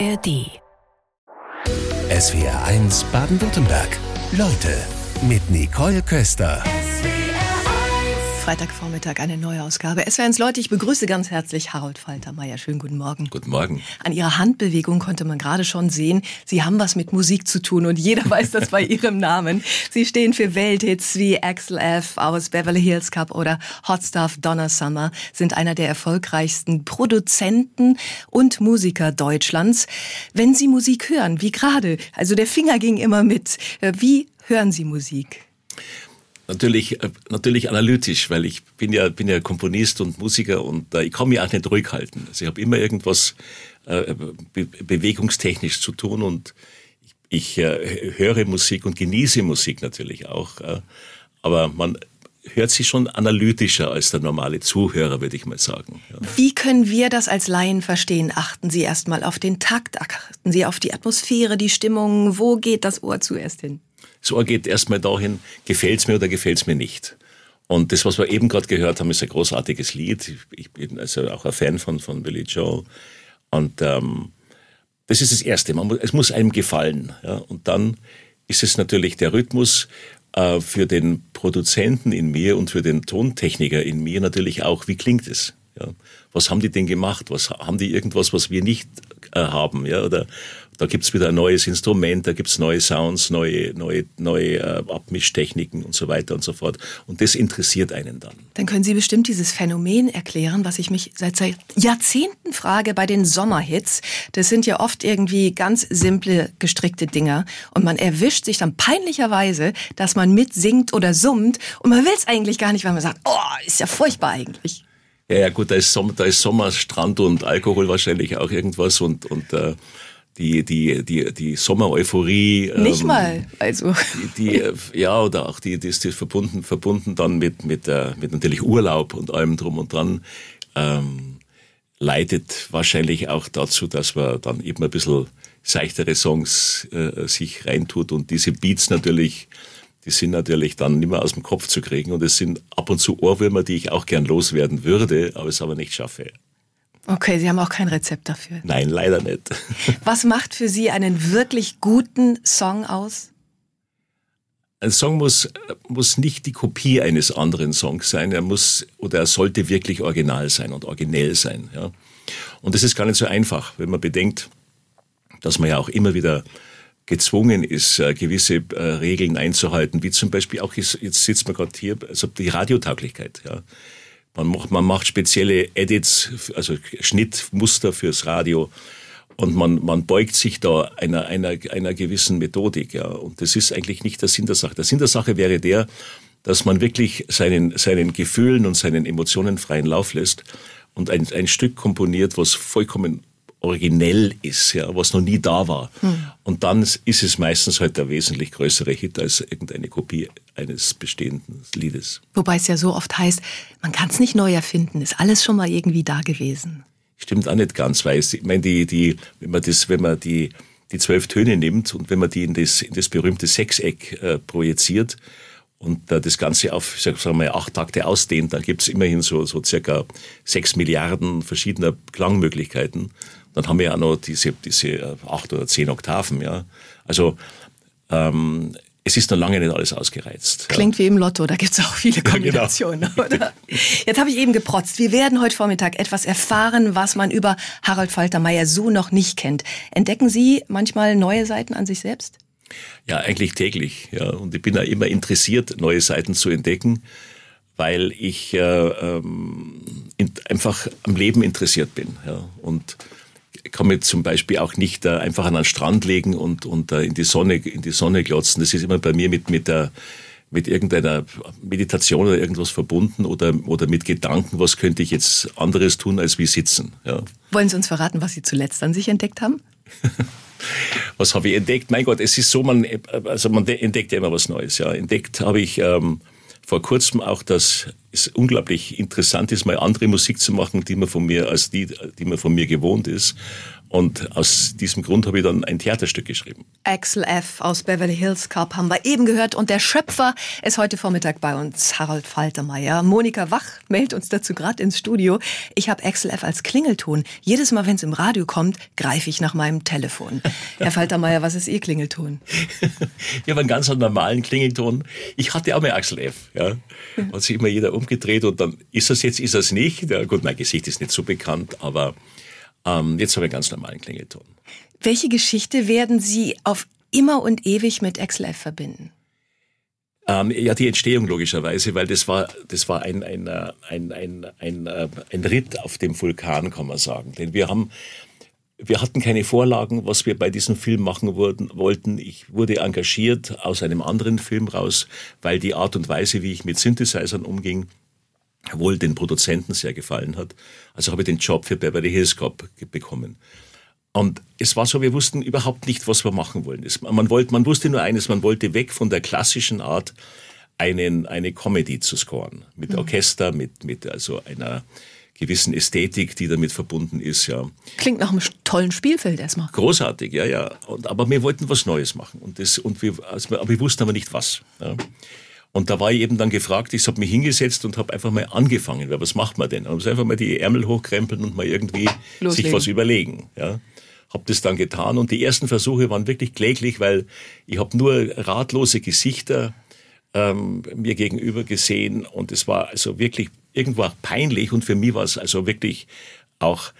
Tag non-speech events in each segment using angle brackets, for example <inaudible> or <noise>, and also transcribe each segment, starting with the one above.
ARD. SWR 1 Baden-Württemberg. Leute mit Nicole Köster. Freitagvormittag eine neue Ausgabe. Es wären Leute, ich begrüße ganz herzlich Harold Faltermeier. Schönen guten Morgen. Guten Morgen. An Ihrer Handbewegung konnte man gerade schon sehen, Sie haben was mit Musik zu tun und jeder <laughs> weiß das bei Ihrem Namen. Sie stehen für Welthits wie Axel F. aus Beverly Hills Cup oder Hot Stuff Donna Summer, sind einer der erfolgreichsten Produzenten und Musiker Deutschlands. Wenn Sie Musik hören, wie gerade, also der Finger ging immer mit, äh, wie hören Sie Musik? Natürlich, äh, natürlich analytisch, weil ich bin ja, bin ja Komponist und Musiker und äh, ich kann mich auch nicht ruhig halten. Also ich habe immer irgendwas äh, be bewegungstechnisch zu tun und ich, ich äh, höre Musik und genieße Musik natürlich auch. Äh, aber man hört sie schon analytischer als der normale Zuhörer, würde ich mal sagen. Ja. Wie können wir das als Laien verstehen? Achten Sie erstmal auf den Takt, achten Sie auf die Atmosphäre, die Stimmung. Wo geht das Ohr zuerst hin? Ohr geht erstmal dahin, gefällt's mir oder gefällt's mir nicht. Und das, was wir eben gerade gehört haben, ist ein großartiges Lied. Ich bin also auch ein Fan von, von Billy Joel. Und ähm, das ist das Erste. Man muss, es muss einem gefallen. Ja? Und dann ist es natürlich der Rhythmus äh, für den Produzenten in mir und für den Tontechniker in mir natürlich auch, wie klingt es? Ja? Was haben die denn gemacht? Was haben die irgendwas, was wir nicht äh, haben? Ja? Oder da gibt's wieder ein neues Instrument, da gibt's neue Sounds, neue, neue, neue äh, Abmischtechniken und so weiter und so fort. Und das interessiert einen dann. Dann können Sie bestimmt dieses Phänomen erklären, was ich mich seit, seit Jahrzehnten frage bei den Sommerhits. Das sind ja oft irgendwie ganz simple gestrickte Dinger. Und man erwischt sich dann peinlicherweise, dass man mitsingt oder summt. Und man will's eigentlich gar nicht, weil man sagt, oh, ist ja furchtbar eigentlich. Ja, ja, gut, da ist Sommer, da ist Sommer, Strand und Alkohol wahrscheinlich auch irgendwas und, und äh, die, die, die, die Sommer-Euphorie. Nicht ähm, mal, also. Die, die, ja, oder auch die, die ist verbunden, verbunden dann mit, mit, äh, mit natürlich Urlaub und allem drum und dran, ähm, leitet wahrscheinlich auch dazu, dass man dann eben ein bisschen seichtere Songs äh, sich reintut und diese Beats natürlich, die sind natürlich dann nicht mehr aus dem Kopf zu kriegen und es sind ab und zu Ohrwürmer, die ich auch gern loswerden würde, aber es aber nicht schaffe. Okay, Sie haben auch kein Rezept dafür. Nein, leider nicht. <laughs> Was macht für Sie einen wirklich guten Song aus? Ein Song muss, muss nicht die Kopie eines anderen Songs sein. Er muss oder er sollte wirklich original sein und originell sein. Ja. Und das ist gar nicht so einfach, wenn man bedenkt, dass man ja auch immer wieder gezwungen ist, äh, gewisse äh, Regeln einzuhalten, wie zum Beispiel auch, jetzt sitzt man gerade hier, also die Radiotauglichkeit. Ja. Man macht, man macht spezielle Edits, also Schnittmuster fürs Radio. Und man, man beugt sich da einer, einer, einer gewissen Methodik. Ja. Und das ist eigentlich nicht der Sinn der Sache. Der Sinn der Sache wäre der, dass man wirklich seinen, seinen Gefühlen und seinen Emotionen freien Lauf lässt und ein, ein Stück komponiert, was vollkommen originell ist, ja, was noch nie da war. Hm. Und dann ist es meistens halt der wesentlich größere Hit als irgendeine Kopie eines bestehenden Liedes. Wobei es ja so oft heißt, man kann es nicht neu erfinden, ist alles schon mal irgendwie da gewesen. Stimmt auch nicht ganz, weil ich meine, die, die, wenn man das, wenn man die, die zwölf Töne nimmt und wenn man die in das, in das berühmte Sechseck äh, projiziert, und äh, das Ganze auf, sagen wir mal, acht Takte ausdehnt, dann gibt es immerhin so, so circa sechs Milliarden verschiedener Klangmöglichkeiten. Dann haben wir ja noch diese, diese äh, acht oder zehn Oktaven, ja. Also ähm, es ist noch lange nicht alles ausgereizt. Klingt ja. wie im Lotto, da gibt es auch viele Kombinationen, <laughs> ja, genau. <laughs> oder? Jetzt habe ich eben geprotzt. Wir werden heute Vormittag etwas erfahren, was man über Harald Faltermeier so noch nicht kennt. Entdecken Sie manchmal neue Seiten an sich selbst? Ja, eigentlich täglich. Ja. Und ich bin ja immer interessiert, neue Seiten zu entdecken, weil ich äh, ähm, in, einfach am Leben interessiert bin. Ja. Und kann mich zum Beispiel auch nicht äh, einfach an den Strand legen und, und äh, in die Sonne in die Sonne glotzen. Das ist immer bei mir mit mit der mit irgendeiner Meditation oder irgendwas verbunden oder, oder mit Gedanken, was könnte ich jetzt anderes tun als wie sitzen. Ja. Wollen Sie uns verraten, was Sie zuletzt an sich entdeckt haben? <laughs> was habe ich entdeckt? Mein Gott, es ist so, man, also man entdeckt ja immer was Neues. Ja. Entdeckt habe ich ähm, vor kurzem auch das es unglaublich interessant ist, mal andere Musik zu machen, die man von mir, als die, die man von mir gewohnt ist. Und aus diesem Grund habe ich dann ein Theaterstück geschrieben. Axel F. aus Beverly Hills Cop haben wir eben gehört und der Schöpfer ist heute Vormittag bei uns, Harald Faltermeier. Monika Wach meldet uns dazu gerade ins Studio. Ich habe Axel F. als Klingelton. Jedes Mal, wenn es im Radio kommt, greife ich nach meinem Telefon. Herr Faltermeier, was ist Ihr Klingelton? <laughs> ich habe einen ganz normalen Klingelton. Ich hatte auch mal Axel F. Ja. Hat sich immer jeder umgedreht und dann ist das jetzt, ist das nicht. Ja, gut, mein Gesicht ist nicht so bekannt, aber ähm, jetzt habe ich einen ganz normalen Klingelton. Welche Geschichte werden Sie auf immer und ewig mit XLF verbinden? Ähm, ja, die Entstehung logischerweise, weil das war, das war ein, ein, ein, ein, ein, ein Ritt auf dem Vulkan, kann man sagen. Denn wir haben, wir hatten keine Vorlagen, was wir bei diesem Film machen wurden, wollten. Ich wurde engagiert aus einem anderen Film raus, weil die Art und Weise, wie ich mit Synthesizern umging, wohl den Produzenten sehr gefallen hat. Also habe ich den Job für Beverly Hills Cop bekommen. Und es war so, wir wussten überhaupt nicht, was wir machen wollen. man, wollte, man wusste nur eines, man wollte weg von der klassischen Art, einen, eine Comedy zu scoren. Mit mhm. Orchester, mit, mit also einer gewissen Ästhetik, die damit verbunden ist, ja. Klingt nach einem tollen Spielfeld erstmal. Großartig, ja, ja. Und, aber wir wollten was Neues machen. Und das, und wir, also, aber wir wussten aber nicht was. Ja. Und da war ich eben dann gefragt, ich habe mich hingesetzt und habe einfach mal angefangen. Weil was macht man denn? Man muss einfach mal die Ärmel hochkrempeln und mal irgendwie Loslegen. sich was überlegen. Ja. Habe das dann getan und die ersten Versuche waren wirklich kläglich, weil ich habe nur ratlose Gesichter ähm, mir gegenüber gesehen und es war also wirklich irgendwo auch peinlich und für mich war es also wirklich auch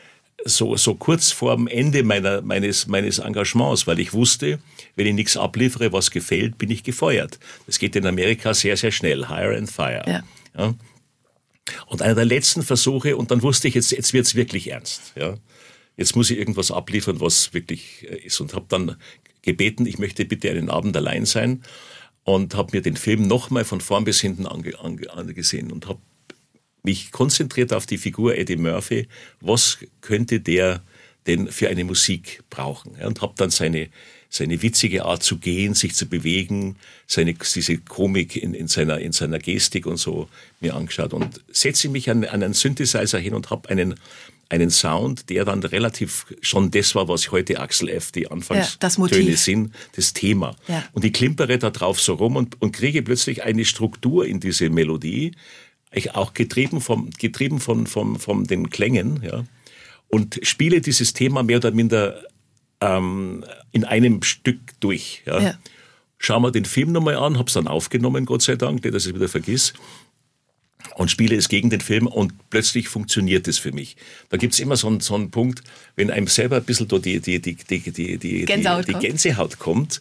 so, so kurz vor dem Ende meiner, meines, meines Engagements, weil ich wusste, wenn ich nichts abliefere, was gefällt, bin ich gefeuert. Das geht in Amerika sehr, sehr schnell. Hire and fire. Ja. ja. Und einer der letzten Versuche, und dann wusste ich, jetzt, jetzt wird's wirklich ernst. Ja. Jetzt muss ich irgendwas abliefern, was wirklich äh, ist. Und habe dann gebeten, ich möchte bitte einen Abend allein sein und habe mir den Film nochmal von vorn bis hinten ange, ange, angesehen und habe mich konzentriert auf die Figur Eddie Murphy. Was könnte der denn für eine Musik brauchen? Und habe dann seine seine witzige Art zu gehen, sich zu bewegen, seine, diese Komik in, in, seiner, in seiner Gestik und so mir angeschaut und setze mich an, an einen Synthesizer hin und habe einen, einen Sound, der dann relativ schon das war, was heute Axel F. die Anfangstöne ja, sind, das Thema. Ja. Und ich klimpere da drauf so rum und, und kriege plötzlich eine Struktur in diese Melodie, auch getrieben vom, getrieben von, von, von den Klängen, ja, und spiele dieses Thema mehr oder minder ähm, in einem Stück durch. Ja. ja. Schauen wir den Film nochmal an, hab's dann aufgenommen, Gott sei Dank, dass ich es wieder vergiss und spiele es gegen den Film und plötzlich funktioniert es für mich. Da gibt's immer so einen, so einen Punkt, wenn einem selber ein bisschen die, die, die, die, die, die, Gänsehaut, die, die Gänsehaut kommt,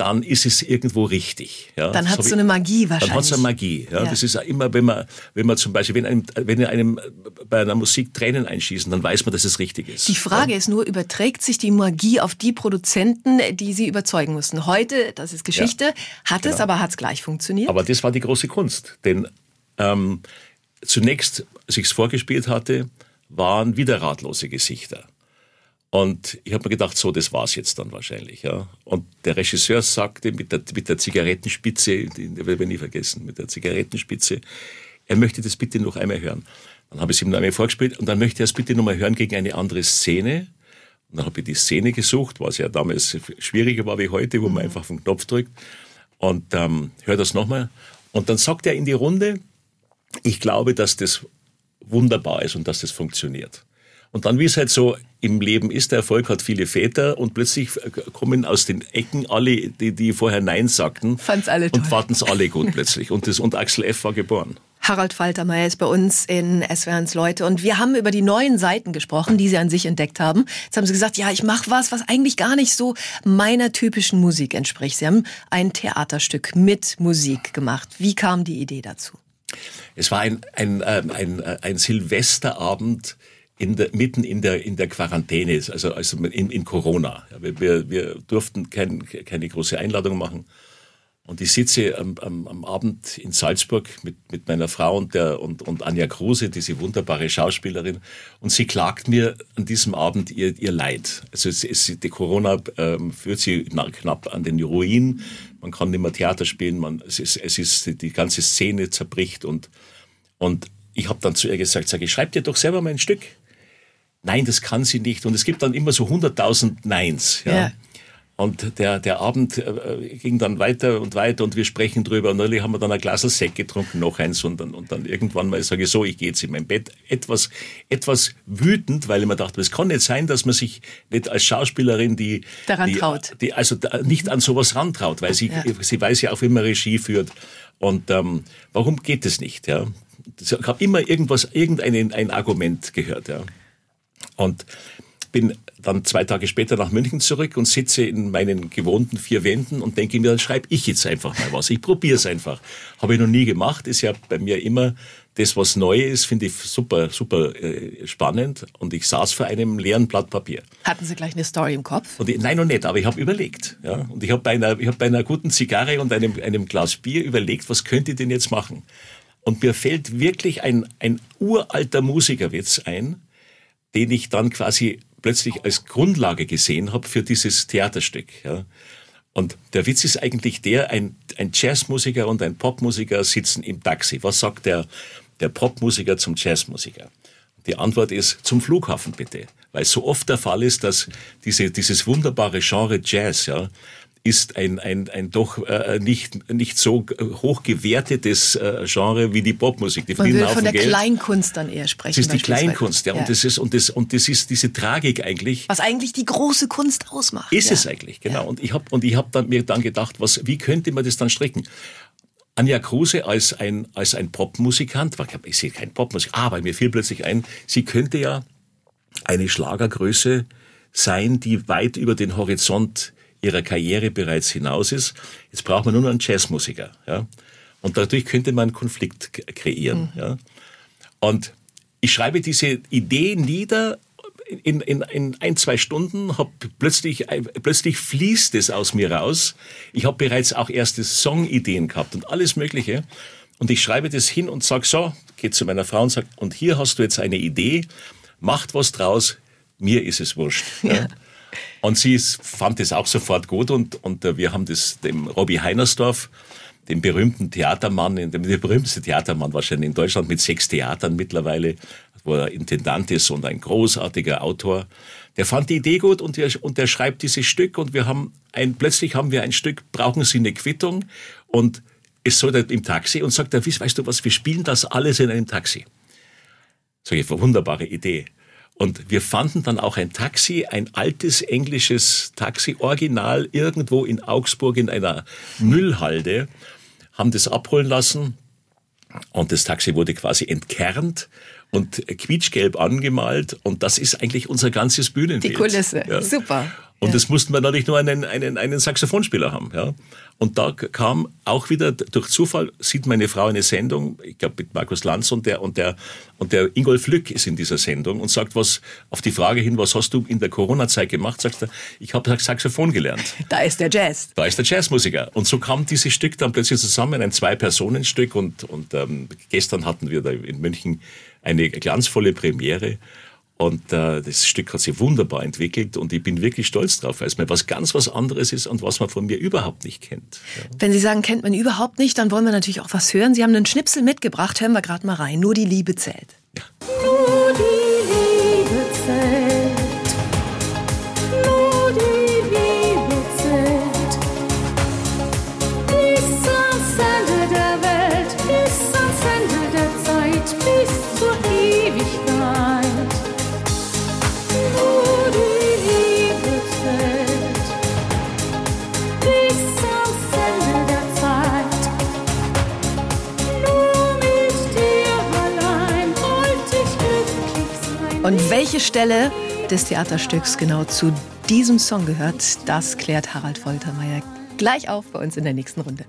dann ist es irgendwo richtig. Ja, dann hat es so eine Magie wahrscheinlich. Dann hat es eine Magie. Ja. ja. Das ist immer, wenn man, wenn man zum Beispiel, wenn einem, wenn einem bei einer Musik Tränen einschießen, dann weiß man, dass es richtig ist. Die Frage ja. ist nur, überträgt sich die Magie auf die Produzenten, die sie überzeugen mussten? Heute, das ist Geschichte, hat es, genau. aber hat es gleich funktioniert? Aber das war die große Kunst. Denn ähm, zunächst, als ich es vorgespielt hatte, waren wieder ratlose Gesichter. Und ich habe mir gedacht, so, das war's jetzt dann wahrscheinlich. Ja. Und der Regisseur sagte mit der, mit der Zigarettenspitze, die werde ich nie vergessen, mit der Zigarettenspitze, er möchte das bitte noch einmal hören. Dann habe ich es ihm noch einmal vorgespielt und dann möchte er es bitte noch mal hören gegen eine andere Szene. Und dann habe ich die Szene gesucht, was ja damals schwieriger war wie heute, wo man mhm. einfach auf den Knopf drückt. Und ähm, hör das nochmal. Und dann sagt er in die Runde, ich glaube, dass das wunderbar ist und dass das funktioniert. Und dann, wie es halt so im Leben ist, der Erfolg hat viele Väter und plötzlich kommen aus den Ecken alle, die, die vorher Nein sagten. Fand's alle toll. Und fanden es alle gut <laughs> plötzlich. Und, das, und Axel F. war geboren. Harald Faltermeier ist bei uns in SWRs Leute und wir haben über die neuen Seiten gesprochen, die Sie an sich entdeckt haben. Jetzt haben Sie gesagt, ja, ich mache was, was eigentlich gar nicht so meiner typischen Musik entspricht. Sie haben ein Theaterstück mit Musik gemacht. Wie kam die Idee dazu? Es war ein, ein, ein, ein, ein Silvesterabend in der, mitten in der, in der Quarantäne, also, also in, in Corona. Wir, wir durften kein, keine große Einladung machen. Und ich sitze am, am, am Abend in Salzburg mit, mit meiner Frau und, der, und, und Anja Kruse, diese wunderbare Schauspielerin. Und sie klagt mir an diesem Abend ihr, ihr Leid. Also es, es, die Corona ähm, führt sie knapp an den Ruin. Man kann nicht mehr Theater spielen. Man, es, ist, es ist, die ganze Szene zerbricht und Und ich habe dann zu ihr gesagt, sag ich, schreib dir doch selber mal ein Stück. Nein, das kann sie nicht. Und es gibt dann immer so 100.000 Neins. Ja. ja. Und der, der Abend äh, ging dann weiter und weiter und wir sprechen drüber. Und neulich haben wir dann ein Glas Sekt getrunken, noch eins. Und dann, und dann irgendwann mal sage ich so, ich gehe jetzt in mein Bett. Etwas, etwas wütend, weil ich mir dachte, es kann nicht sein, dass man sich nicht als Schauspielerin die... Daran die, traut. Die, also nicht an sowas rantraut, weil sie, ja. sie weiß ja auch, wie man Regie führt. Und ähm, warum geht es nicht? Ja? Ich habe immer irgendwas, irgendein ein Argument gehört. Ja? Und bin dann zwei Tage später nach München zurück und sitze in meinen gewohnten vier Wänden und denke mir, dann schreibe ich jetzt einfach mal was. Ich probiere es einfach. Habe ich noch nie gemacht. Ist ja bei mir immer das, was neu ist, finde ich super, super äh, spannend. Und ich saß vor einem leeren Blatt Papier. Hatten Sie gleich eine Story im Kopf? Ich, nein, noch nicht, aber ich habe überlegt. Ja? Und ich habe bei, einer, ich hab bei einer guten Zigarre und einem, einem Glas Bier überlegt, was könnte ich denn jetzt machen? Und mir fällt wirklich ein, ein uralter Musikerwitz ein, den ich dann quasi plötzlich als Grundlage gesehen habe für dieses Theaterstück. Ja. Und der Witz ist eigentlich der, ein, ein Jazzmusiker und ein Popmusiker sitzen im Taxi. Was sagt der, der Popmusiker zum Jazzmusiker? Die Antwort ist zum Flughafen bitte. Weil so oft der Fall ist, dass diese, dieses wunderbare Genre Jazz, ja, ist ein, ein, ein doch äh, nicht, nicht so hoch gewertetes äh, Genre wie die Popmusik. Die Man will von der Geld. Kleinkunst dann eher sprechen. Das ist die Kleinkunst, ja. ja. Und, das ist, und, das, und das ist diese Tragik eigentlich. Was eigentlich die große Kunst ausmacht. Ist ja. es eigentlich, genau. Ja. Und ich habe und ich hab dann, mir dann gedacht, was, wie könnte man das dann stricken? Anja Kruse als ein, als ein Popmusikant, ich sehe kein Popmusik, aber mir fiel plötzlich ein, sie könnte ja eine Schlagergröße sein, die weit über den Horizont ihrer Karriere bereits hinaus ist. Jetzt braucht man nur noch einen Jazzmusiker. Ja? Und dadurch könnte man einen Konflikt kreieren. Mhm. Ja? Und ich schreibe diese Idee nieder in, in, in ein, zwei Stunden, hab plötzlich, plötzlich fließt es aus mir raus. Ich habe bereits auch erste Songideen gehabt und alles Mögliche. Und ich schreibe das hin und sag so, geht zu meiner Frau und sag, und hier hast du jetzt eine Idee, macht was draus, mir ist es wurscht. Ja. Ja. Und sie fand es auch sofort gut und, und äh, wir haben das dem Robbie Heinersdorf, dem berühmten Theatermann, dem, der berühmteste Theatermann wahrscheinlich in Deutschland mit sechs Theatern mittlerweile, wo er Intendant ist und ein großartiger Autor. Der fand die Idee gut und der, und der schreibt dieses Stück und wir haben ein, plötzlich haben wir ein Stück, brauchen Sie eine Quittung und es soll im Taxi und sagt er, weißt du was, wir spielen das alles in einem Taxi. Sag ich, wunderbare Idee. Und wir fanden dann auch ein Taxi, ein altes englisches Taxi, original irgendwo in Augsburg in einer Müllhalde, haben das abholen lassen und das Taxi wurde quasi entkernt und quietschgelb angemalt und das ist eigentlich unser ganzes Bühnenbild. Die Kulisse, ja. super. Und das mussten wir natürlich nur einen, einen, einen Saxophonspieler haben. Ja. Und da kam auch wieder durch Zufall, sieht meine Frau eine Sendung, ich glaube mit Markus Lanz und der, und der, und der Ingolf Lück ist in dieser Sendung und sagt was, auf die Frage hin, was hast du in der Corona-Zeit gemacht, sagt er, ich habe Saxophon gelernt. <laughs> Da ist der Jazz. Da ist der Jazzmusiker. Und so kam dieses Stück dann plötzlich zusammen, ein Zwei-Personen-Stück und, und ähm, gestern hatten wir da in München eine glanzvolle Premiere. Und äh, das Stück hat sich wunderbar entwickelt und ich bin wirklich stolz drauf, weil es mir was ganz was anderes ist und was man von mir überhaupt nicht kennt. Ja. Wenn Sie sagen, kennt man überhaupt nicht, dann wollen wir natürlich auch was hören. Sie haben einen Schnipsel mitgebracht, hören wir gerade mal rein. Nur die Liebe zählt. Ja. Nur die welche Stelle des Theaterstücks genau zu diesem Song gehört, das klärt Harald Foltermeier gleich auf bei uns in der nächsten Runde.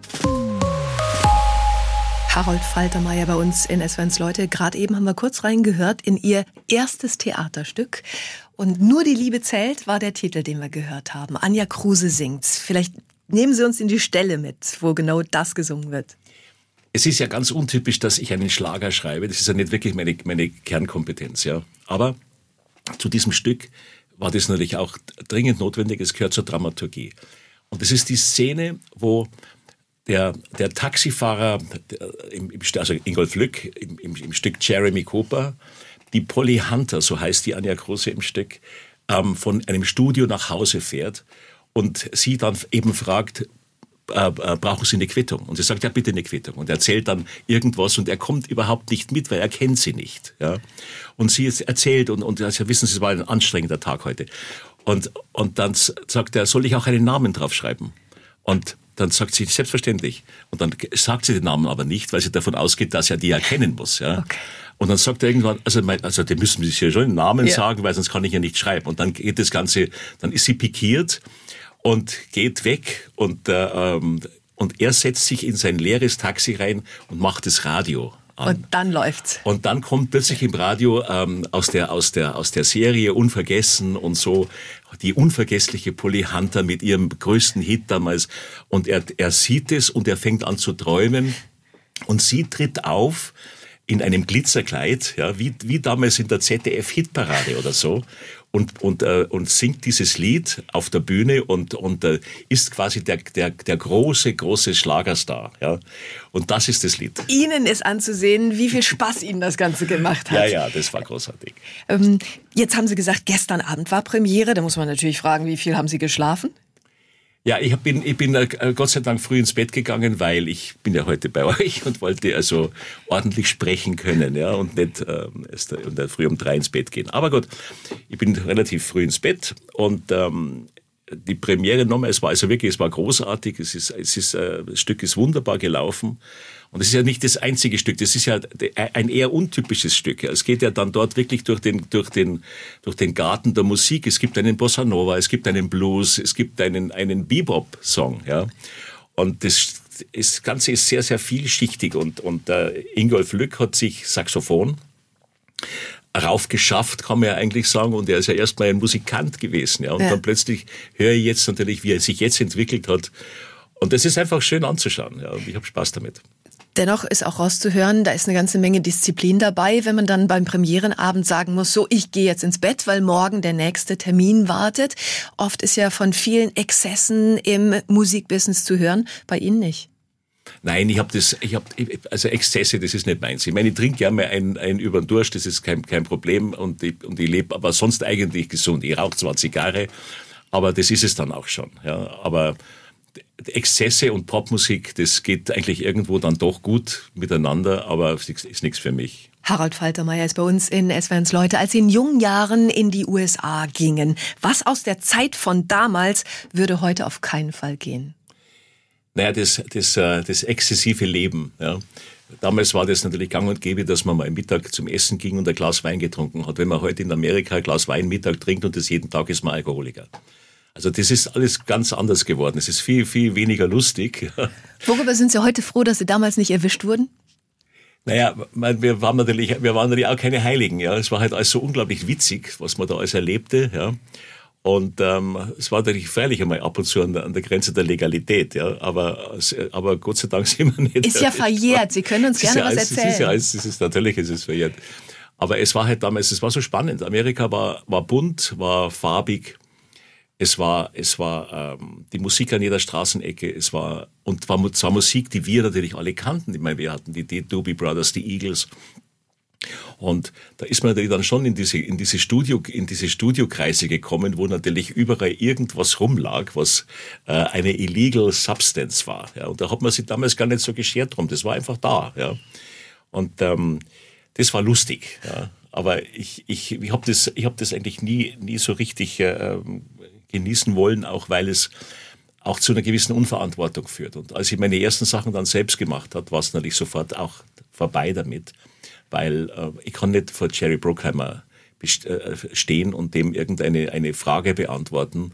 Harold Faltermeier bei uns in SWNs Leute. Gerade eben haben wir kurz reingehört in ihr erstes Theaterstück. Und Nur die Liebe zählt war der Titel, den wir gehört haben. Anja Kruse singt. Vielleicht nehmen Sie uns in die Stelle mit, wo genau das gesungen wird. Es ist ja ganz untypisch, dass ich einen Schlager schreibe. Das ist ja nicht wirklich meine, meine Kernkompetenz, ja. Aber zu diesem Stück war das natürlich auch dringend notwendig. Es gehört zur Dramaturgie. Und es ist die Szene, wo der, der Taxifahrer der, im, also Ingolf Lück im, im, im, Stück Jeremy Cooper, die Polly Hunter, so heißt die Anja Große im Stück, ähm, von einem Studio nach Hause fährt und sie dann eben fragt, äh, äh, brauchen Sie eine Quittung? Und sie sagt, ja, bitte eine Quittung. Und er erzählt dann irgendwas und er kommt überhaupt nicht mit, weil er kennt sie nicht. Ja? Und sie erzählt und, und also wissen Sie, es war ein anstrengender Tag heute. Und, und dann sagt er, soll ich auch einen Namen draufschreiben? Und dann sagt sie, selbstverständlich. Und dann sagt sie den Namen aber nicht, weil sie davon ausgeht, dass er die erkennen muss. Ja? Okay. Und dann sagt er irgendwann, also, mein, also die müssen sich ja schon den Namen ja. sagen, weil sonst kann ich ja nicht schreiben. Und dann geht das Ganze, dann ist sie pikiert und geht weg und, äh, ähm, und er setzt sich in sein leeres Taxi rein und macht das Radio an. Und dann läuft's. Und dann kommt plötzlich im Radio ähm, aus, der, aus, der, aus der Serie Unvergessen und so die unvergessliche Polly Hunter mit ihrem größten Hit damals. Und er, er sieht es und er fängt an zu träumen. Und sie tritt auf in einem Glitzerkleid, ja, wie, wie damals in der ZDF-Hitparade oder so und, und, äh, und singt dieses Lied auf der Bühne und, und äh, ist quasi der, der, der große, große Schlagerstar. Ja? Und das ist das Lied. Ihnen ist anzusehen, wie viel Spaß Ihnen das Ganze gemacht hat. Ja, ja, das war großartig. Ähm, jetzt haben Sie gesagt, gestern Abend war Premiere. Da muss man natürlich fragen, wie viel haben Sie geschlafen? Ja, ich bin, ich bin äh, Gott sei Dank früh ins Bett gegangen, weil ich bin ja heute bei <laughs> euch und wollte also ordentlich sprechen können, ja, und nicht ähm, erst, und früh um drei ins Bett gehen. Aber gut, ich bin relativ früh ins Bett und ähm, die Premiere nochmal, es war also wirklich, es war großartig, es ist, es ist, äh, das Stück ist wunderbar gelaufen. Und es ist ja nicht das einzige Stück, das ist ja ein eher untypisches Stück. Es geht ja dann dort wirklich durch den, durch den, durch den Garten der Musik. Es gibt einen Bossa Nova, es gibt einen Blues, es gibt einen, einen Bebop-Song, ja. Und das, das Ganze ist sehr, sehr vielschichtig und, und äh, Ingolf Lück hat sich Saxophon raufgeschafft, kann man ja eigentlich sagen. Und er ist ja erstmal ein Musikant gewesen. Ja. Und ja. dann plötzlich höre ich jetzt natürlich, wie er sich jetzt entwickelt hat. Und das ist einfach schön anzuschauen. Ja. Und ich habe Spaß damit. Dennoch ist auch rauszuhören, da ist eine ganze Menge Disziplin dabei, wenn man dann beim Premierenabend sagen muss, so, ich gehe jetzt ins Bett, weil morgen der nächste Termin wartet. Oft ist ja von vielen Exzessen im Musikbusiness zu hören, bei Ihnen nicht. Nein, ich habe das, ich habe, also Exzesse, das ist nicht meins. Ich meine, ich trinke gerne ein, ein über den Durst, das ist kein, kein Problem und ich, und ich lebe aber sonst eigentlich gesund. Ich rauche zwar Zigarre, aber das ist es dann auch schon. Ja, aber Exzesse und Popmusik, das geht eigentlich irgendwo dann doch gut miteinander, aber ist nichts für mich. Harald Faltermeier ist bei uns in SWRs Leute, als Sie in jungen Jahren in die USA gingen. Was aus der Zeit von damals würde heute auf keinen Fall gehen? Naja, das, das, äh, das exzessive Leben. Ja. Damals war das natürlich gang und gäbe, dass man mal Mittag zum Essen ging und ein Glas Wein getrunken hat. Wenn man heute in Amerika ein Glas Wein Mittag trinkt und das jeden Tag, ist man Alkoholiker. Also das ist alles ganz anders geworden. Es ist viel, viel weniger lustig. <laughs> Worüber sind Sie heute froh, dass Sie damals nicht erwischt wurden? Naja, wir waren natürlich, wir waren natürlich auch keine Heiligen. Ja, es war halt alles so unglaublich witzig, was man da alles erlebte. Ja. Und ähm, es war natürlich freilich einmal ab und zu an der, an der Grenze der Legalität, ja. Aber, aber Gott sei Dank sind wir nicht. Ist ja verjährt. Sie können uns gerne ja was erzählen. Es ist ja alles, es ist natürlich, es ist verjährt. Aber es war halt damals, es war so spannend. Amerika war, war bunt, war farbig, es war, es war ähm, die Musik an jeder Straßenecke. Es war und war, zwar Musik, die wir natürlich alle kannten. Ich meine, wir hatten die, die Doobie Brothers, die Eagles. Und da ist man natürlich dann schon in diese, in diese Studio, in diese Studiokreise gekommen, wo natürlich überall irgendwas rumlag, was äh, eine illegal substance war. Ja. Und da hat man sich damals gar nicht so geschert drum. Das war einfach da. Ja. Und ähm, das war lustig. Ja. Aber ich, ich, ich habe das, hab das eigentlich nie, nie so richtig äh, genießen wollen, auch weil es auch zu einer gewissen Unverantwortung führt. Und als ich meine ersten Sachen dann selbst gemacht habe, war es natürlich sofort auch vorbei damit, weil äh, ich kann nicht vor Jerry Bruckheimer äh, stehen und dem irgendeine eine Frage beantworten,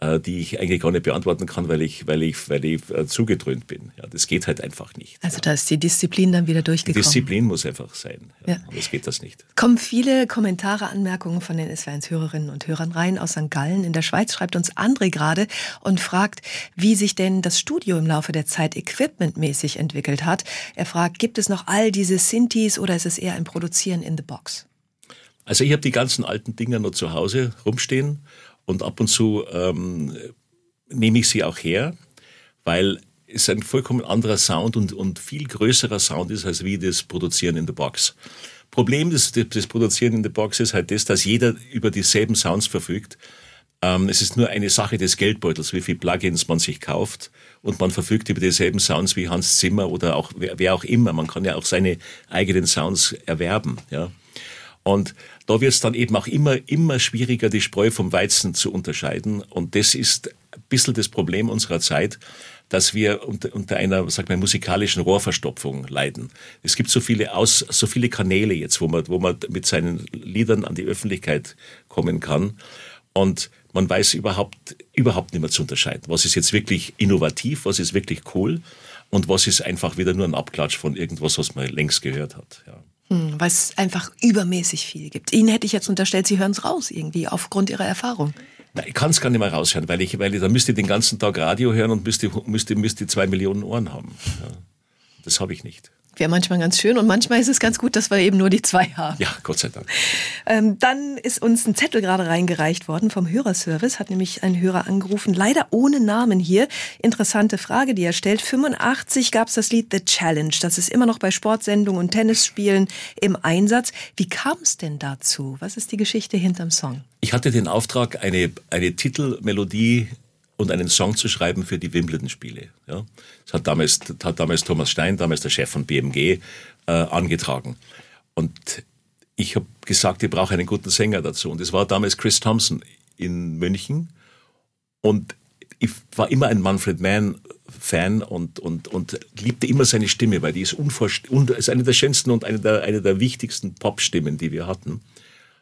die ich eigentlich gar nicht beantworten kann, weil ich, weil ich, weil ich äh, zugedröhnt bin. Ja, das geht halt einfach nicht. Also da ist die Disziplin dann wieder durchgekommen. Die Disziplin muss einfach sein. Ja, ja. Anders geht das nicht. Kommen viele Kommentare, Anmerkungen von den SW1 Hörerinnen und Hörern rein aus St. Gallen. In der Schweiz schreibt uns André gerade und fragt, wie sich denn das Studio im Laufe der Zeit equipmentmäßig entwickelt hat. Er fragt, gibt es noch all diese Synthes oder ist es eher ein Produzieren in the Box? Also ich habe die ganzen alten Dinger noch zu Hause rumstehen und ab und zu ähm, nehme ich sie auch her, weil ist ein vollkommen anderer Sound und, und viel größerer Sound ist als wie das Produzieren in der Box. Problem des, des Produzieren in der Box ist halt das, dass jeder über dieselben Sounds verfügt. Ähm, es ist nur eine Sache des Geldbeutels, wie viel Plugins man sich kauft und man verfügt über dieselben Sounds wie Hans Zimmer oder auch wer, wer auch immer. Man kann ja auch seine eigenen Sounds erwerben. Ja. Und da wird es dann eben auch immer, immer schwieriger, die Spreu vom Weizen zu unterscheiden. Und das ist ein bisschen das Problem unserer Zeit, dass wir unter, unter einer, sag mal, musikalischen Rohrverstopfung leiden. Es gibt so viele aus, so viele Kanäle jetzt, wo man, wo man mit seinen Liedern an die Öffentlichkeit kommen kann. Und man weiß überhaupt, überhaupt nicht mehr zu unterscheiden. Was ist jetzt wirklich innovativ, was ist wirklich cool und was ist einfach wieder nur ein Abklatsch von irgendwas, was man längst gehört hat. Ja. Hm, weil es einfach übermäßig viel gibt. Ihnen hätte ich jetzt unterstellt, Sie hören es raus irgendwie aufgrund Ihrer Erfahrung. Na, ich kann es gar nicht mehr raushören, weil ich, weil ich, da müsste ich den ganzen Tag Radio hören und müsste, müsste, müsste zwei Millionen Ohren haben. Ja. Das habe ich nicht. Wäre manchmal ganz schön und manchmal ist es ganz gut, dass wir eben nur die zwei haben. Ja, Gott sei Dank. Ähm, dann ist uns ein Zettel gerade reingereicht worden vom Hörerservice, hat nämlich ein Hörer angerufen, leider ohne Namen hier. Interessante Frage, die er stellt. 85 gab es das Lied The Challenge. Das ist immer noch bei Sportsendungen und Tennisspielen im Einsatz. Wie kam es denn dazu? Was ist die Geschichte hinterm Song? Ich hatte den Auftrag, eine, eine Titelmelodie und einen Song zu schreiben für die Wimbledon-Spiele. Ja. Das hat damals, hat damals Thomas Stein, damals der Chef von BMG, äh, angetragen. Und ich habe gesagt, ich brauche einen guten Sänger dazu. Und es war damals Chris Thompson in München. Und ich war immer ein Manfred Mann Fan und, und, und liebte immer seine Stimme, weil die ist, unvorst ist eine der schönsten und eine der, eine der wichtigsten Popstimmen, die wir hatten.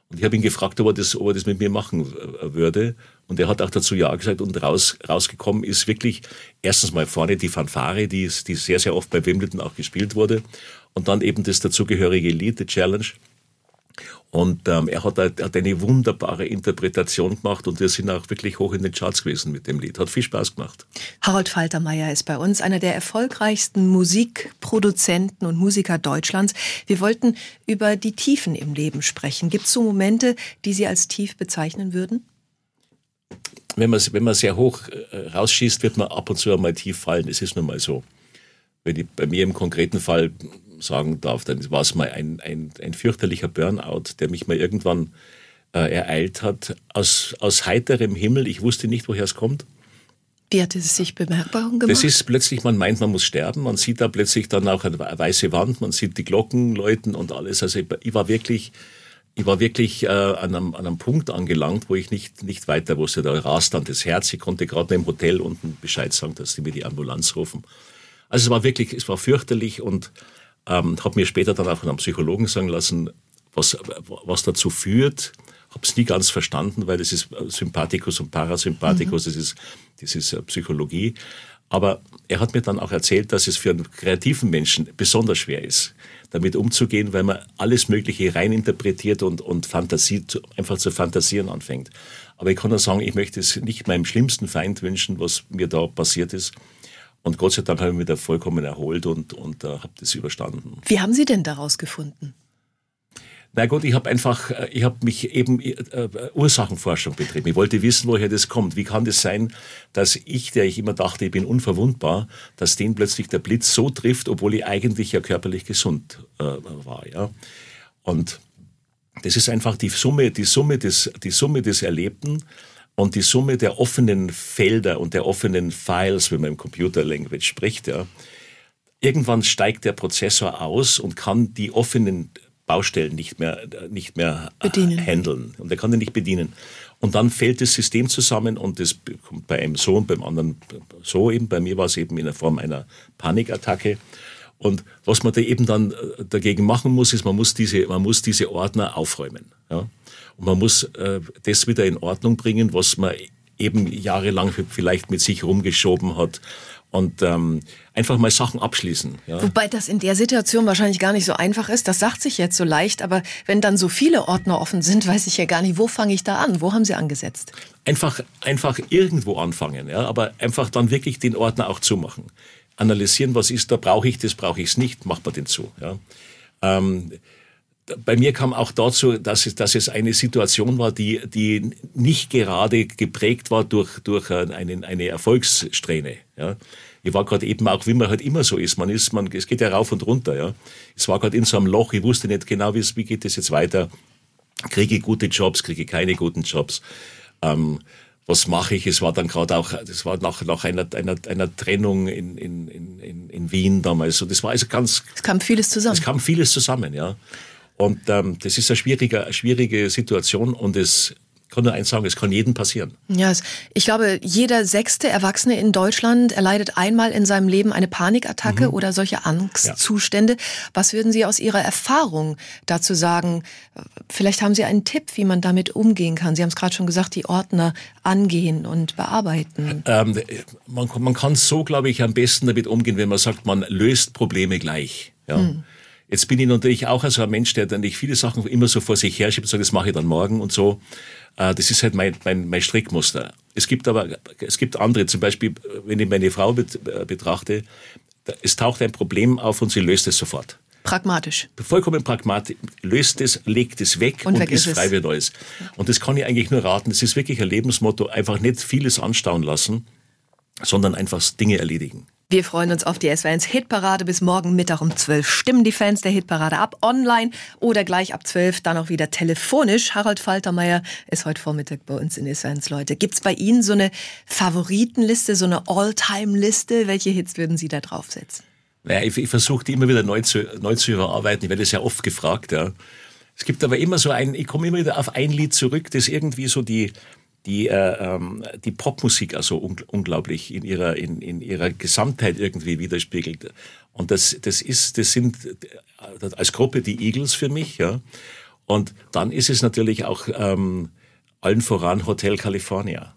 Und ich habe ihn gefragt, ob er, das, ob er das mit mir machen würde. Und er hat auch dazu Ja gesagt und raus, rausgekommen ist wirklich erstens mal vorne die Fanfare, die, die sehr, sehr oft bei Wimbledon auch gespielt wurde. Und dann eben das dazugehörige Lied, The Challenge. Und ähm, er hat, hat eine wunderbare Interpretation gemacht und wir sind auch wirklich hoch in den Charts gewesen mit dem Lied. Hat viel Spaß gemacht. Harold Faltermeier ist bei uns einer der erfolgreichsten Musikproduzenten und Musiker Deutschlands. Wir wollten über die Tiefen im Leben sprechen. Gibt es so Momente, die Sie als tief bezeichnen würden? Wenn man, wenn man sehr hoch äh, rausschießt, wird man ab und zu einmal tief fallen. Es ist nun mal so. Wenn ich bei mir im konkreten Fall sagen darf, dann war es mal ein, ein, ein fürchterlicher Burnout, der mich mal irgendwann äh, ereilt hat, aus, aus heiterem Himmel. Ich wusste nicht, woher es kommt. Wie hat es sich bemerkbar gemacht? Das ist plötzlich, man meint, man muss sterben. Man sieht da plötzlich dann auch eine weiße Wand, man sieht die Glocken läuten und alles. Also ich, war wirklich, ich war wirklich äh, an, einem, an einem Punkt angelangt, wo ich nicht, nicht weiter wusste. Da rast dann das Herz. Ich konnte gerade im Hotel unten Bescheid sagen, dass sie mir die Ambulanz rufen. Also es war wirklich, es war fürchterlich und ähm, habe mir später dann auch von einem Psychologen sagen lassen, was, was dazu führt. Habe es nie ganz verstanden, weil das ist Sympathikus und Parasympathikus, mhm. das ist, das ist äh, Psychologie. Aber er hat mir dann auch erzählt, dass es für einen kreativen Menschen besonders schwer ist, damit umzugehen, weil man alles Mögliche reininterpretiert und, und Fantasie, einfach zu fantasieren anfängt. Aber ich kann nur sagen, ich möchte es nicht meinem schlimmsten Feind wünschen, was mir da passiert ist. Und Gott sei Dank habe ich mich da vollkommen erholt und, und äh, habe das überstanden. Wie haben Sie denn daraus gefunden? Na gut, ich habe einfach, äh, ich habe mich eben äh, Ursachenforschung betrieben. Ich wollte wissen, woher das kommt. Wie kann das sein, dass ich, der ich immer dachte, ich bin unverwundbar, dass den plötzlich der Blitz so trifft, obwohl ich eigentlich ja körperlich gesund äh, war, ja. Und das ist einfach die Summe, die Summe des, die Summe des Erlebten und die Summe der offenen Felder und der offenen Files, wenn man im Computer Language spricht, ja, irgendwann steigt der Prozessor aus und kann die offenen Baustellen nicht mehr, nicht mehr äh, bedienen. handeln. Und er kann die nicht bedienen. Und dann fällt das System zusammen und das kommt bei einem so und beim anderen so eben. Bei mir war es eben in der Form einer Panikattacke. Und was man da eben dann äh, dagegen machen muss, ist, man muss diese, man muss diese Ordner aufräumen. Ja? Und man muss äh, das wieder in Ordnung bringen, was man eben jahrelang vielleicht mit sich rumgeschoben hat und ähm, einfach mal Sachen abschließen. Ja. Wobei das in der Situation wahrscheinlich gar nicht so einfach ist. Das sagt sich jetzt so leicht, aber wenn dann so viele Ordner offen sind, weiß ich ja gar nicht, wo fange ich da an? Wo haben Sie angesetzt? Einfach, einfach irgendwo anfangen, ja, aber einfach dann wirklich den Ordner auch zumachen. Analysieren, was ist da, brauche ich das, brauche ich es nicht, macht man den zu. Ja. Ähm, bei mir kam auch dazu, dass es, dass es eine Situation war, die, die nicht gerade geprägt war durch, durch eine, eine Erfolgssträhne. Ja. Ich war gerade eben auch, wie man halt immer so ist. Man ist, man, es geht ja rauf und runter, ja. Es war gerade in so einem Loch. Ich wusste nicht genau, wie, wie geht es jetzt weiter. Kriege ich gute Jobs, kriege ich keine guten Jobs. Ähm, was mache ich? Es war dann gerade auch, das war nach, nach einer, einer, einer Trennung in, in, in, in Wien damals. Und das war also ganz. Es kam vieles zusammen. Es kam vieles zusammen, ja. Und ähm, das ist eine schwierige, eine schwierige Situation und es kann nur eins sagen, es kann jedem passieren. Ja, ich glaube, jeder sechste Erwachsene in Deutschland erleidet einmal in seinem Leben eine Panikattacke mhm. oder solche Angstzustände. Ja. Was würden Sie aus Ihrer Erfahrung dazu sagen? Vielleicht haben Sie einen Tipp, wie man damit umgehen kann. Sie haben es gerade schon gesagt, die Ordner angehen und bearbeiten. Ähm, man, man kann so, glaube ich, am besten damit umgehen, wenn man sagt, man löst Probleme gleich. Ja. Mhm. Jetzt bin ich natürlich auch also ein Mensch, der dann nicht viele Sachen immer so vor sich her schiebt und sagt, das mache ich dann morgen und so. Äh, das ist halt mein, mein, mein Strickmuster. Es gibt aber, es gibt andere, zum Beispiel, wenn ich meine Frau äh, betrachte, es taucht ein Problem auf und sie löst es sofort. Pragmatisch. Vollkommen pragmatisch. Löst es, legt es weg und, und weg ist, ist frei wie Neues. Und das kann ich eigentlich nur raten. Das ist wirklich ein Lebensmotto. Einfach nicht vieles anstauen lassen, sondern einfach Dinge erledigen. Wir freuen uns auf die SW1 Hitparade. Bis morgen Mittag um 12 stimmen die Fans der Hitparade ab, online oder gleich ab 12 dann auch wieder telefonisch. Harald Faltermeier ist heute Vormittag bei uns in SW1, Leute. Gibt's bei Ihnen so eine Favoritenliste, so eine All-Time-Liste? Welche Hits würden Sie da draufsetzen? Naja, ich, ich versuche die immer wieder neu zu, neu zu überarbeiten. Ich werde sehr oft gefragt, ja. Es gibt aber immer so ein, ich komme immer wieder auf ein Lied zurück, das irgendwie so die, die, äh, ähm, die Popmusik also un unglaublich in ihrer, in, in ihrer Gesamtheit irgendwie widerspiegelt. Und das, das ist, das sind äh, als Gruppe die Eagles für mich, ja. Und dann ist es natürlich auch ähm, allen voran Hotel California.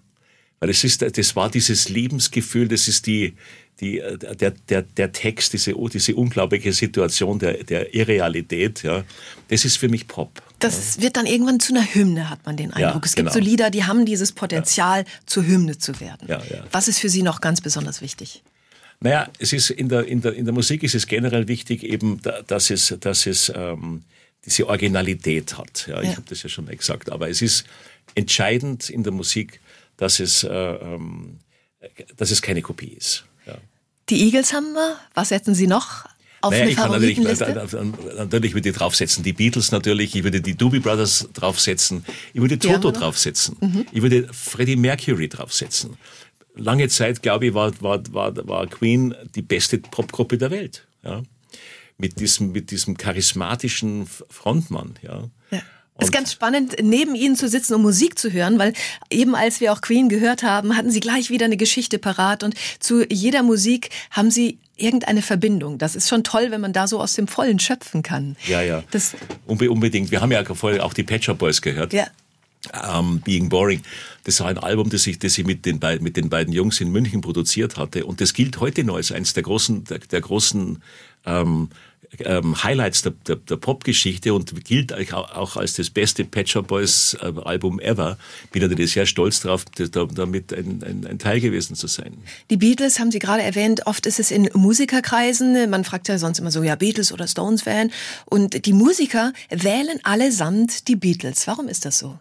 Weil es ist, das war dieses Lebensgefühl, das ist die, die, der, der, der Text, diese, diese unglaubliche Situation der, der Irrealität, ja, das ist für mich Pop. Das ja. wird dann irgendwann zu einer Hymne, hat man den Eindruck. Ja, es gibt genau. so Lieder, die haben dieses Potenzial, ja. zur Hymne zu werden. Was ist für Sie noch ganz besonders wichtig? Naja, es ist in der, in der, in der Musik ist es generell wichtig, eben, dass es, dass es ähm, diese Originalität hat. Ja, ich habe das ja schon mal gesagt. Aber es ist entscheidend in der Musik, dass es, äh, ähm, dass es keine Kopie ist. Die Eagles haben wir. Was setzen Sie noch auf naja, ich kann natürlich, natürlich würde ich draufsetzen. Die Beatles natürlich, ich würde die Doobie Brothers draufsetzen, ich würde Toto draufsetzen, mhm. ich würde Freddie Mercury draufsetzen. Lange Zeit, glaube ich, war, war, war, war Queen die beste Popgruppe der Welt. Ja? Mit, diesem, mit diesem charismatischen Frontmann. Ja? ja. Es ist ganz spannend, neben Ihnen zu sitzen und Musik zu hören, weil eben als wir auch Queen gehört haben, hatten Sie gleich wieder eine Geschichte parat und zu jeder Musik haben Sie irgendeine Verbindung. Das ist schon toll, wenn man da so aus dem Vollen schöpfen kann. Ja, ja. Das Unbedingt. Wir haben ja vorher auch die Pet Shop Boys gehört. Ja. Um, ähm, Being Boring. Das war ein Album, das ich, das ich mit, den beiden, mit den beiden Jungs in München produziert hatte. Und das gilt heute noch als eines der großen, der, der großen ähm, ähm, Highlights der, der, der Popgeschichte und gilt auch als das beste Pet Shop Boys äh, Album ever. Bin natürlich sehr stolz darauf, damit ein, ein, ein, Teil gewesen zu sein. Die Beatles haben Sie gerade erwähnt. Oft ist es in Musikerkreisen. Man fragt ja sonst immer so, ja, Beatles oder Stones Fan. Und die Musiker wählen allesamt die Beatles. Warum ist das so?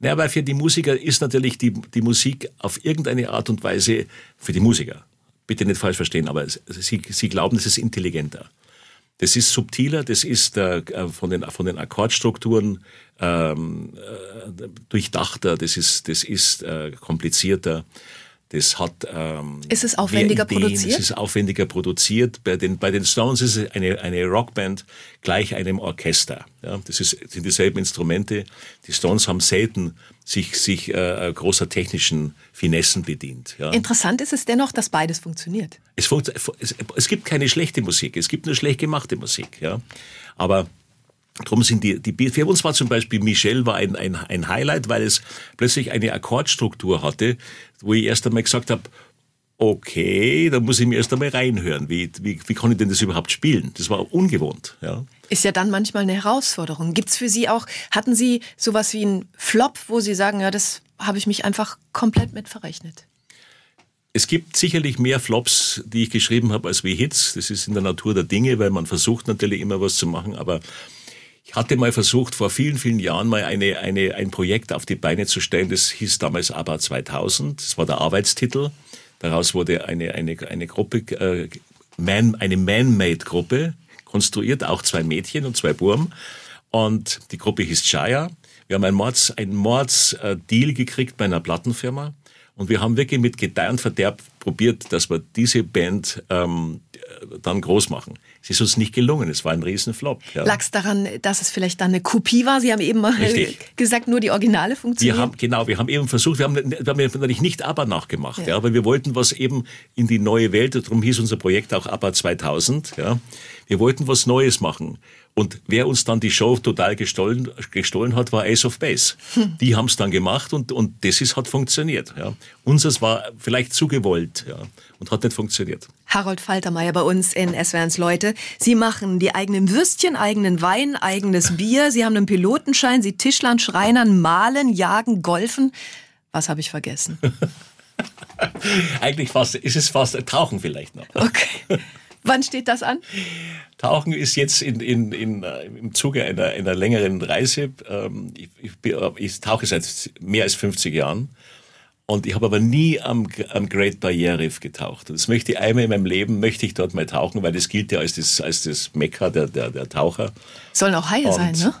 Naja, weil für die Musiker ist natürlich die, die Musik auf irgendeine Art und Weise für die Musiker. Bitte nicht falsch verstehen, aber sie, sie glauben, es ist intelligenter. Das ist subtiler, das ist äh, von, den, von den Akkordstrukturen ähm, äh, durchdachter, das ist, das ist äh, komplizierter. Das hat ähm, ist es aufwendiger Ideen, produziert? Es ist aufwendiger produziert. Bei den, bei den Stones ist es eine, eine Rockband gleich einem Orchester. Ja, das ist, sind dieselben Instrumente. Die Stones haben selten sich, sich äh, großer technischen Finessen bedient. Ja. Interessant ist es dennoch, dass beides funktioniert. Es, es, es gibt keine schlechte Musik, es gibt nur schlecht gemachte Musik. Ja. Aber Drum sind die, die, für uns war zum Beispiel Michel war ein, ein, ein Highlight, weil es plötzlich eine Akkordstruktur hatte, wo ich erst einmal gesagt habe, okay, da muss ich mir erst einmal reinhören. Wie, wie, wie kann ich denn das überhaupt spielen? Das war ungewohnt, ja. Ist ja dann manchmal eine Herausforderung. Gibt's für Sie auch, hatten Sie sowas wie einen Flop, wo Sie sagen, ja, das habe ich mich einfach komplett mit verrechnet? Es gibt sicherlich mehr Flops, die ich geschrieben habe, als wie Hits. Das ist in der Natur der Dinge, weil man versucht natürlich immer was zu machen, aber ich hatte mal versucht, vor vielen, vielen Jahren mal eine, eine, ein Projekt auf die Beine zu stellen. Das hieß damals ABBA 2000. Das war der Arbeitstitel. Daraus wurde eine, eine, eine Gruppe, äh, man, eine Man-Made-Gruppe konstruiert, auch zwei Mädchen und zwei Burm. Und die Gruppe hieß Chaya. Wir haben einen Mords, einen Mords-Deal gekriegt bei einer Plattenfirma. Und wir haben wirklich mit Gedeih und Verderb probiert, dass wir diese Band ähm, dann groß machen. Es ist uns nicht gelungen. Es war ein Riesenflop. Ja. Lag es daran, dass es vielleicht dann eine Kopie war? Sie haben eben mal Richtig. gesagt, nur die Originale funktioniert. Wir haben, genau, wir haben eben versucht, wir haben, wir haben natürlich nicht ABBA nachgemacht, ja. ja. aber wir wollten was eben in die neue Welt, darum hieß unser Projekt auch ABBA 2000, ja. Wir wollten was Neues machen. Und wer uns dann die Show total gestohlen, gestohlen hat, war Ace of Base. Hm. Die haben es dann gemacht und, und das ist, hat funktioniert. Ja. Unseres war vielleicht zu gewollt ja, und hat nicht funktioniert. Harold Faltermeier bei uns in SWRs Leute. Sie machen die eigenen Würstchen, eigenen Wein, eigenes <laughs> Bier. Sie haben einen Pilotenschein. Sie Tischlern, Schreinern, malen, jagen, golfen. Was habe ich vergessen? <laughs> Eigentlich fast, ist es fast, tauchen vielleicht noch. Okay. <laughs> Wann steht das an? Tauchen ist jetzt in, in, in, äh, im Zuge einer, einer längeren Reise. Ähm, ich, ich, ich tauche seit mehr als 50 Jahren. Und ich habe aber nie am, am Great Barrier Reef getaucht. Und das möchte ich einmal in meinem Leben, möchte ich dort mal tauchen, weil das gilt ja als das, als das Mekka der, der, der Taucher. Sollen auch Haie Und sein, ne?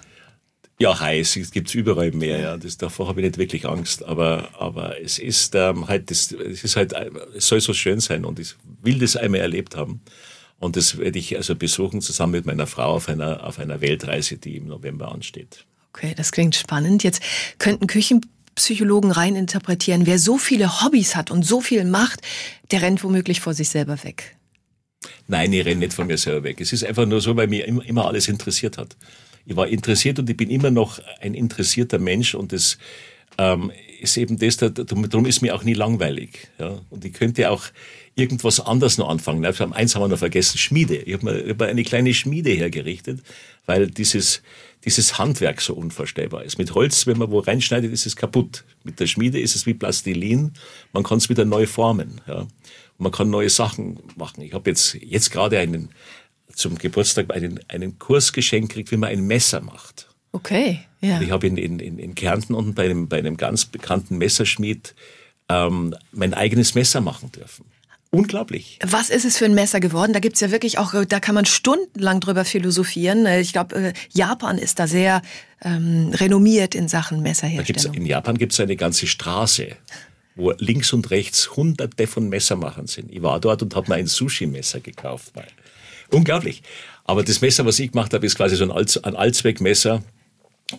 Ja, heiß, es gibt's überall mehr, ja. Das, davor habe ich nicht wirklich Angst. Aber, aber es ist ähm, halt, das, es ist halt, es soll so schön sein und ich will das einmal erlebt haben. Und das werde ich also besuchen zusammen mit meiner Frau auf einer, auf einer Weltreise, die im November ansteht. Okay, das klingt spannend. Jetzt könnten Küchenpsychologen rein interpretieren, wer so viele Hobbys hat und so viel macht, der rennt womöglich vor sich selber weg. Nein, ich renne nicht von mir selber weg. Es ist einfach nur so, weil mir immer alles interessiert hat ich war interessiert und ich bin immer noch ein interessierter Mensch und das ähm, ist eben das, darum ist mir auch nie langweilig. Ja? Und ich könnte auch irgendwas anderes noch anfangen. Eins haben wir noch vergessen, Schmiede. Ich habe mir, hab mir eine kleine Schmiede hergerichtet, weil dieses, dieses Handwerk so unvorstellbar ist. Mit Holz, wenn man wo reinschneidet, ist es kaputt. Mit der Schmiede ist es wie Plastilin. Man kann es wieder neu formen. Ja? Und man kann neue Sachen machen. Ich habe jetzt, jetzt gerade einen, zum Geburtstag einen, einen Kurs geschenkt kriegt, wie man ein Messer macht. Okay, ja. ich habe in, in, in Kärnten unten bei einem, bei einem ganz bekannten Messerschmied ähm, mein eigenes Messer machen dürfen. Unglaublich. Was ist es für ein Messer geworden? Da gibt's ja wirklich auch, da kann man stundenlang drüber philosophieren. Ich glaube, äh, Japan ist da sehr ähm, renommiert in Sachen Messerherstellung. in Japan gibt's eine ganze Straße, wo links und rechts hunderte von Messermachern sind. Ich war dort und habe mir ein Sushi-Messer gekauft. Unglaublich. Aber das Messer, was ich gemacht habe, ist quasi so ein Allzweckmesser.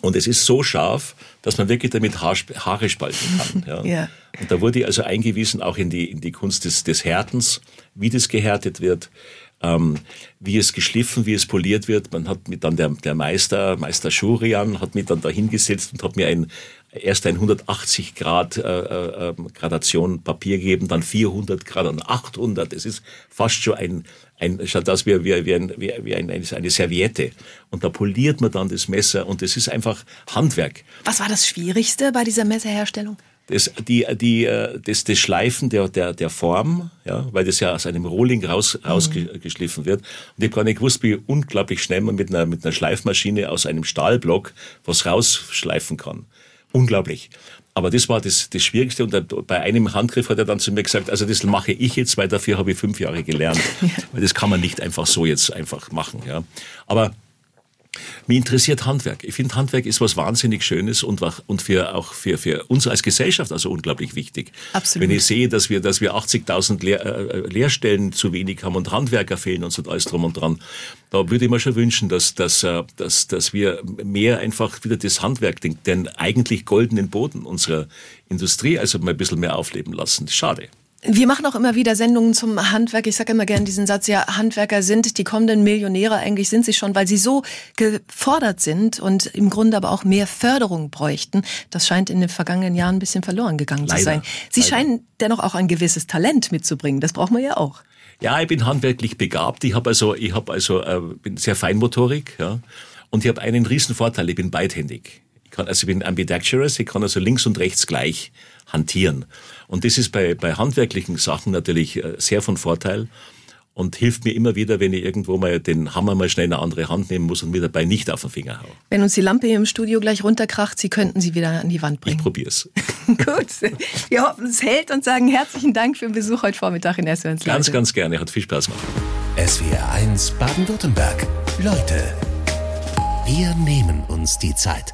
Und es ist so scharf, dass man wirklich damit Haare spalten kann. <laughs> Ja. ja. Und da wurde ich also eingewiesen auch in die, in die Kunst des, des Härtens, wie das gehärtet wird, ähm, wie es geschliffen, wie es poliert wird. Man hat mit dann der, der Meister, Meister Schurian, hat mich dann da hingesetzt und hat mir ein, erst ein 180 Grad äh, äh, ähm, Gradation Papier gegeben, dann 400 Grad und 800. Es ist fast schon ein, ein schaut aus wie, wie, wie, ein, wie, wie ein, eine Serviette. Und da poliert man dann das Messer und es ist einfach Handwerk. Was war das Schwierigste bei dieser Messerherstellung? Das, die, die, äh, das, das Schleifen der, der, der Form, ja, weil das ja aus einem Rohling raus, mhm. rausgeschliffen wird. Und ich habe gar nicht gewusst, wie unglaublich schnell man mit einer, mit einer Schleifmaschine aus einem Stahlblock was rausschleifen kann. Unglaublich. Aber das war das, das Schwierigste. Und bei einem Handgriff hat er dann zu mir gesagt, also das mache ich jetzt, weil dafür habe ich fünf Jahre gelernt. <laughs> Weil das kann man nicht einfach so jetzt einfach machen. Ja. Aber mich interessiert Handwerk. Ich finde, Handwerk ist was wahnsinnig Schönes und, und für, auch für, für uns als Gesellschaft also unglaublich wichtig. Absolut. Wenn ich sehe, dass wir, dass wir 80.000 Lehr, äh, Lehrstellen zu wenig haben und Handwerker fehlen und so alles drum und dran, da würde ich mir schon wünschen, dass, dass, äh, dass, dass wir mehr einfach wieder das Handwerk, den, den eigentlich goldenen Boden unserer Industrie, also mal ein bisschen mehr aufleben lassen. Schade. Wir machen auch immer wieder Sendungen zum Handwerk. Ich sage immer gerne diesen Satz, ja, Handwerker sind die kommenden Millionäre, eigentlich sind sie schon, weil sie so gefordert sind und im Grunde aber auch mehr Förderung bräuchten. Das scheint in den vergangenen Jahren ein bisschen verloren gegangen Leider. zu sein. Sie Leider. scheinen dennoch auch ein gewisses Talent mitzubringen. Das braucht man ja auch. Ja, ich bin handwerklich begabt. Ich habe also, ich habe also, äh, bin sehr Feinmotorik, ja. Und ich habe einen riesen Vorteil, ich bin beidhändig. Ich kann, also ich bin ambidextrous, ich kann also links und rechts gleich hantieren. Und das ist bei, bei handwerklichen Sachen natürlich äh, sehr von Vorteil. und hilft mir immer wieder, wenn ich irgendwo mal den Hammer mal schnell in eine andere Hand nehmen muss und mir dabei nicht auf den Finger haue. Wenn uns die Lampe hier im Studio gleich runterkracht, Sie könnten sie wieder an die Wand bringen. Ich probier's. <laughs> Gut. Wir hoffen, es hält und sagen herzlichen Dank für den Besuch heute Vormittag in SWR1 Ganz, ganz gerne. Hat viel Spaß gemacht. SWR 1 Baden-Württemberg. Leute, wir nehmen uns die Zeit.